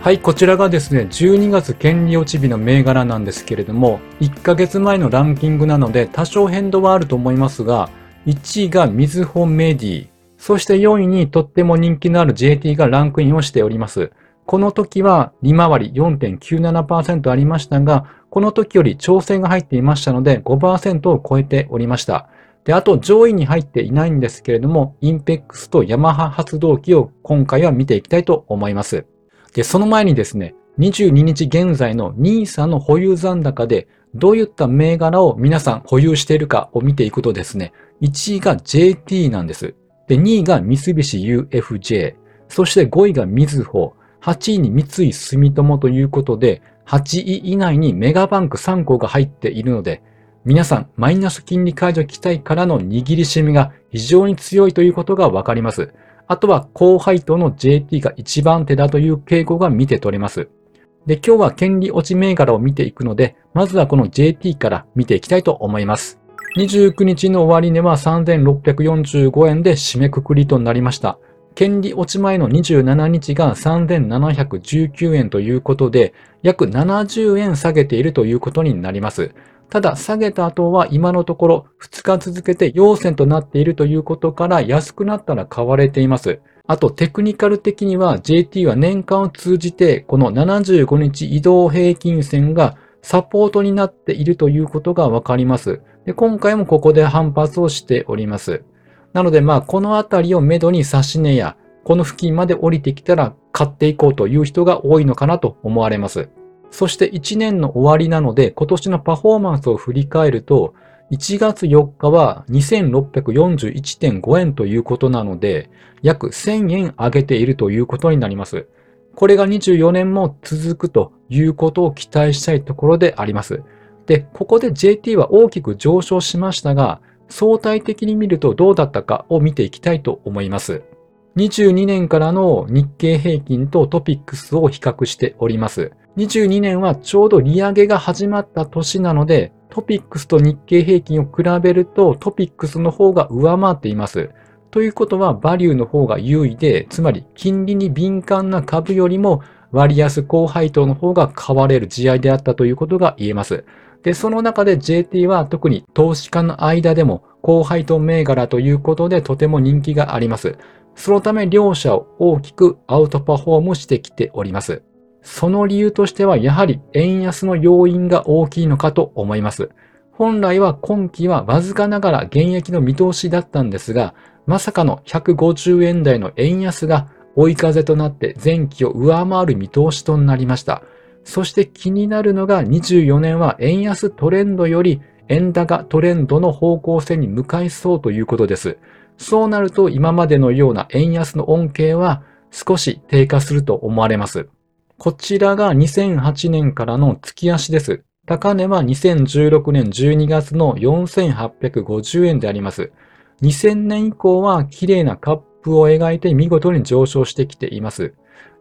はい、こちらがですね、12月権利落ち日の銘柄なんですけれども、1ヶ月前のランキングなので多少変動はあると思いますが、1位がみずほメディ、そして4位にとっても人気のある JT がランクインをしております。この時は利回り4.97%ありましたが、この時より調整が入っていましたので5%を超えておりました。で、あと上位に入っていないんですけれども、インペックスとヤマハ発動機を今回は見ていきたいと思います。で、その前にですね、22日現在の NISA の保有残高でどういった銘柄を皆さん保有しているかを見ていくとですね、1位が JT なんです。で、2位が三菱 UFJ、そして5位がみずほ、8位に三井住友ということで、8位以内にメガバンク3個が入っているので、皆さん、マイナス金利解除期待からの握りしめが非常に強いということがわかります。あとは高配当の JT が一番手だという傾向が見て取れます。で、今日は権利落ち銘柄を見ていくので、まずはこの JT から見ていきたいと思います。29日の終値は3645円で締めくくりとなりました。権利落ち前の27日が3719円ということで、約70円下げているということになります。ただ、下げた後は今のところ2日続けて陽線となっているということから安くなったら買われています。あと、テクニカル的には JT は年間を通じてこの75日移動平均線がサポートになっているということがわかります。で今回もここで反発をしております。なので、まあ、このあたりをめどに差し値や、この付近まで降りてきたら買っていこうという人が多いのかなと思われます。そして1年の終わりなので、今年のパフォーマンスを振り返ると、1月4日は2641.5円ということなので、約1000円上げているということになります。これが24年も続くということを期待したいところであります。で、ここで JT は大きく上昇しましたが、相対的に見るとどうだったかを見ていきたいと思います。22年からの日経平均とトピックスを比較しております。22年はちょうど利上げが始まった年なので、トピックスと日経平均を比べるとトピックスの方が上回っています。ということは、バリューの方が優位で、つまり金利に敏感な株よりも割安高配当の方が買われる試合であったということが言えます。で、その中で JT は特に投資家の間でも高配当銘柄ということでとても人気があります。そのため両者を大きくアウトパフォームしてきております。その理由としてはやはり円安の要因が大きいのかと思います。本来は今期はわずかながら現役の見通しだったんですが、まさかの150円台の円安が追い風となって前期を上回る見通しとなりました。そして気になるのが24年は円安トレンドより円高トレンドの方向性に向かいそうということです。そうなると今までのような円安の恩恵は少し低下すると思われます。こちらが2008年からの月足です。高値は2016年12月の4850円であります。2000年以降は綺麗なカップを描いて見事に上昇してきています。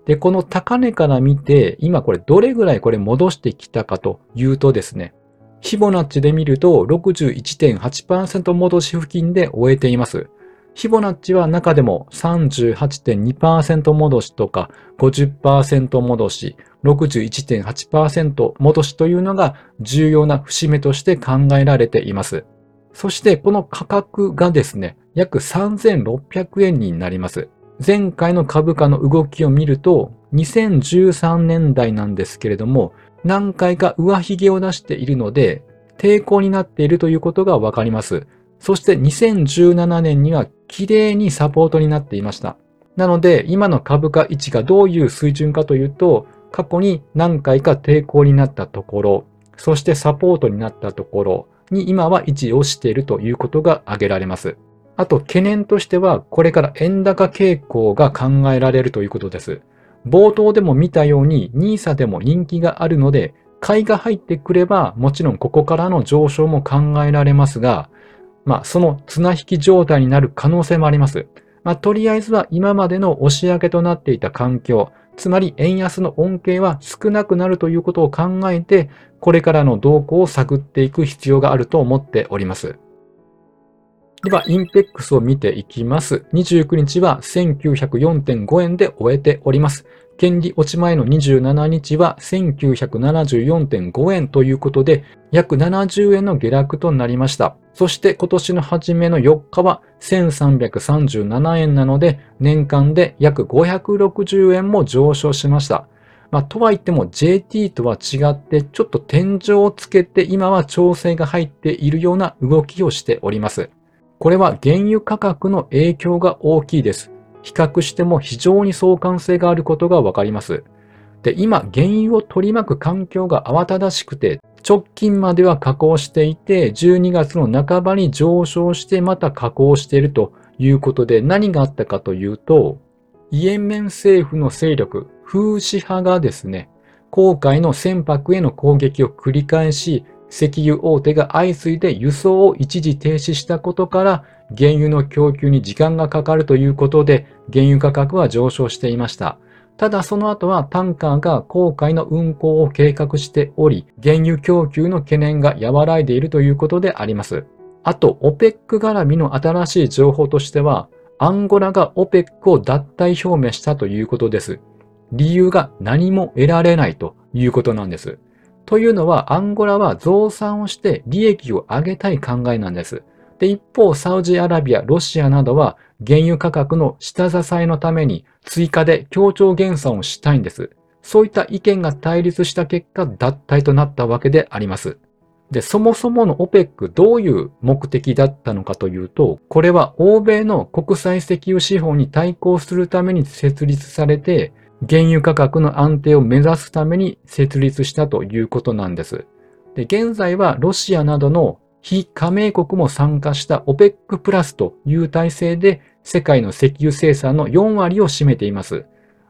で、この高値から見て、今これどれぐらいこれ戻してきたかというとですね、フィボナッチで見ると61.8%戻し付近で終えています。フィボナッチは中でも38.2%戻しとか50%戻し、61.8%戻しというのが重要な節目として考えられています。そしてこの価格がですね、約3600円になります。前回の株価の動きを見ると、2013年代なんですけれども、何回か上髭を出しているので、抵抗になっているということがわかります。そして2017年には綺麗にサポートになっていました。なので、今の株価位置がどういう水準かというと、過去に何回か抵抗になったところ、そしてサポートになったところに今は位置をしているということが挙げられます。あと懸念としては、これから円高傾向が考えられるということです。冒頭でも見たように NISA でも人気があるので、買いが入ってくれば、もちろんここからの上昇も考えられますが、まあ、その綱引き状態になる可能性もあります。まあ、とりあえずは今までの押し上げとなっていた環境、つまり円安の恩恵は少なくなるということを考えて、これからの動向を探っていく必要があると思っております。では、インペックスを見ていきます。29日は1904.5円で終えております。権利落ち前の27日は1974.5円ということで、約70円の下落となりました。そして今年の初めの4日は1337円なので、年間で約560円も上昇しました。まあ、とはいっても JT とは違ってちょっと天井をつけて今は調整が入っているような動きをしております。これは原油価格の影響が大きいです。比較しても非常に相関性があることがわかります。で、今、原油を取り巻く環境が慌ただしくて、直近までは下降していて、12月の半ばに上昇してまた下降しているということで、何があったかというと、イエメン政府の勢力、風刺派がですね、航海の船舶への攻撃を繰り返し、石油大手が相次いで輸送を一時停止したことから、原油の供給に時間がかかるということで、原油価格は上昇していました。ただその後はタンカーが航海の運航を計画しており、原油供給の懸念が和らいでいるということであります。あと、OPEC 絡みの新しい情報としては、アンゴラが OPEC を脱退表明したということです。理由が何も得られないということなんです。というのは、アンゴラは増産をして利益を上げたい考えなんです。で、一方、サウジアラビア、ロシアなどは原油価格の下支えのために追加で協調減産をしたいんです。そういった意見が対立した結果、脱退となったわけであります。で、そもそもの OPEC どういう目的だったのかというと、これは欧米の国際石油資本に対抗するために設立されて、原油価格の安定を目指すために設立したということなんです。で、現在はロシアなどの非加盟国も参加した OPEC プラスという体制で世界の石油生産の4割を占めています。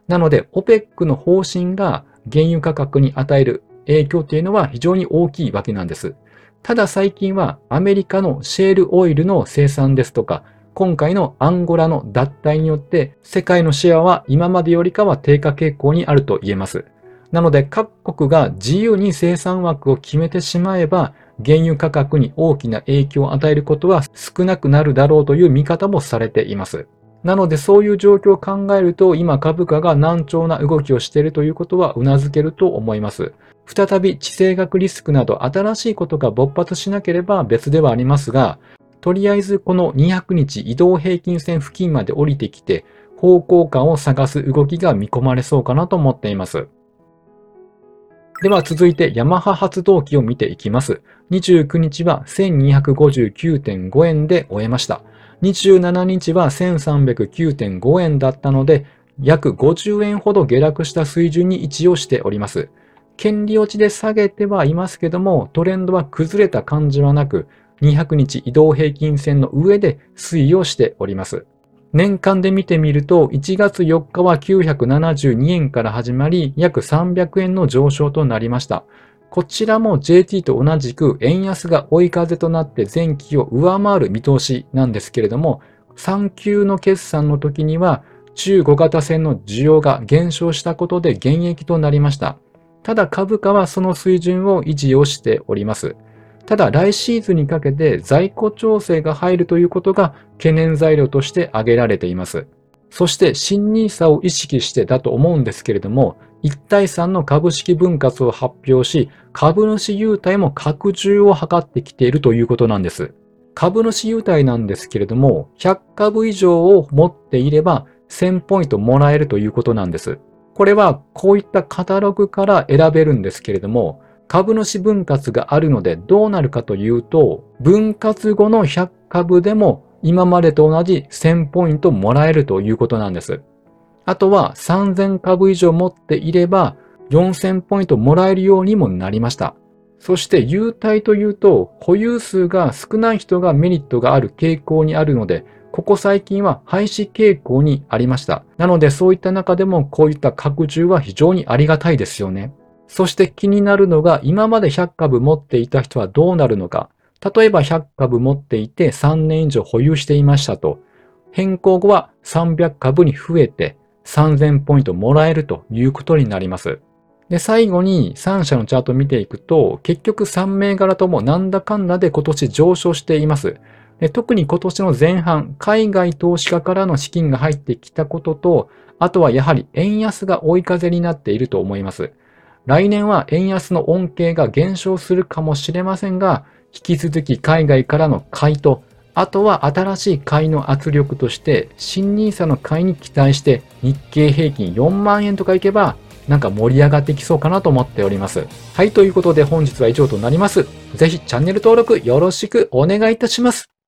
なので OPEC の方針が原油価格に与える影響というのは非常に大きいわけなんです。ただ最近はアメリカのシェールオイルの生産ですとか、今回のアンゴラの脱退によって世界のシェアは今までよりかは低下傾向にあると言えます。なので各国が自由に生産枠を決めてしまえば原油価格に大きな影響を与えることは少なくなるだろうという見方もされています。なのでそういう状況を考えると今株価が難聴な動きをしているということは頷けると思います。再び地政学リスクなど新しいことが勃発しなければ別ではありますが、とりあえずこの200日移動平均線付近まで降りてきて方向感を探す動きが見込まれそうかなと思っています。では続いてヤマハ発動機を見ていきます。29日は1259.5円で終えました。27日は1309.5円だったので、約50円ほど下落した水準に位置をしております。権利落ちで下げてはいますけども、トレンドは崩れた感じはなく、200日移動平均線の上で推移をしております。年間で見てみると、1月4日は972円から始まり、約300円の上昇となりました。こちらも JT と同じく円安が追い風となって前期を上回る見通しなんですけれども、3級の決算の時には中小型線の需要が減少したことで減益となりました。ただ株価はその水準を維持をしております。ただ来シーズンにかけて在庫調整が入るということが懸念材料として挙げられています。そして新 nisa を意識してだと思うんですけれども、1対3の株式分割を発表し、株主優待も拡充を図ってきているということなんです。株主優待なんですけれども、100株以上を持っていれば1000ポイントもらえるということなんです。これはこういったカタログから選べるんですけれども、株主分割があるのでどうなるかというと、分割後の100株でも今までと同じ1000ポイントもらえるということなんです。あとは3000株以上持っていれば4000ポイントもらえるようにもなりました。そして優待というと保有数が少ない人がメリットがある傾向にあるので、ここ最近は廃止傾向にありました。なのでそういった中でもこういった拡充は非常にありがたいですよね。そして気になるのが、今まで100株持っていた人はどうなるのか。例えば100株持っていて3年以上保有していましたと。変更後は300株に増えて3000ポイントもらえるということになります。で、最後に3社のチャートを見ていくと、結局3銘柄ともなんだかんだで今年上昇しています。特に今年の前半、海外投資家からの資金が入ってきたことと、あとはやはり円安が追い風になっていると思います。来年は円安の恩恵が減少するかもしれませんが、引き続き海外からの買いと、あとは新しい買いの圧力として、新 nisa の買いに期待して日経平均4万円とかいけば、なんか盛り上がってきそうかなと思っております。はい、ということで本日は以上となります。ぜひチャンネル登録よろしくお願いいたします。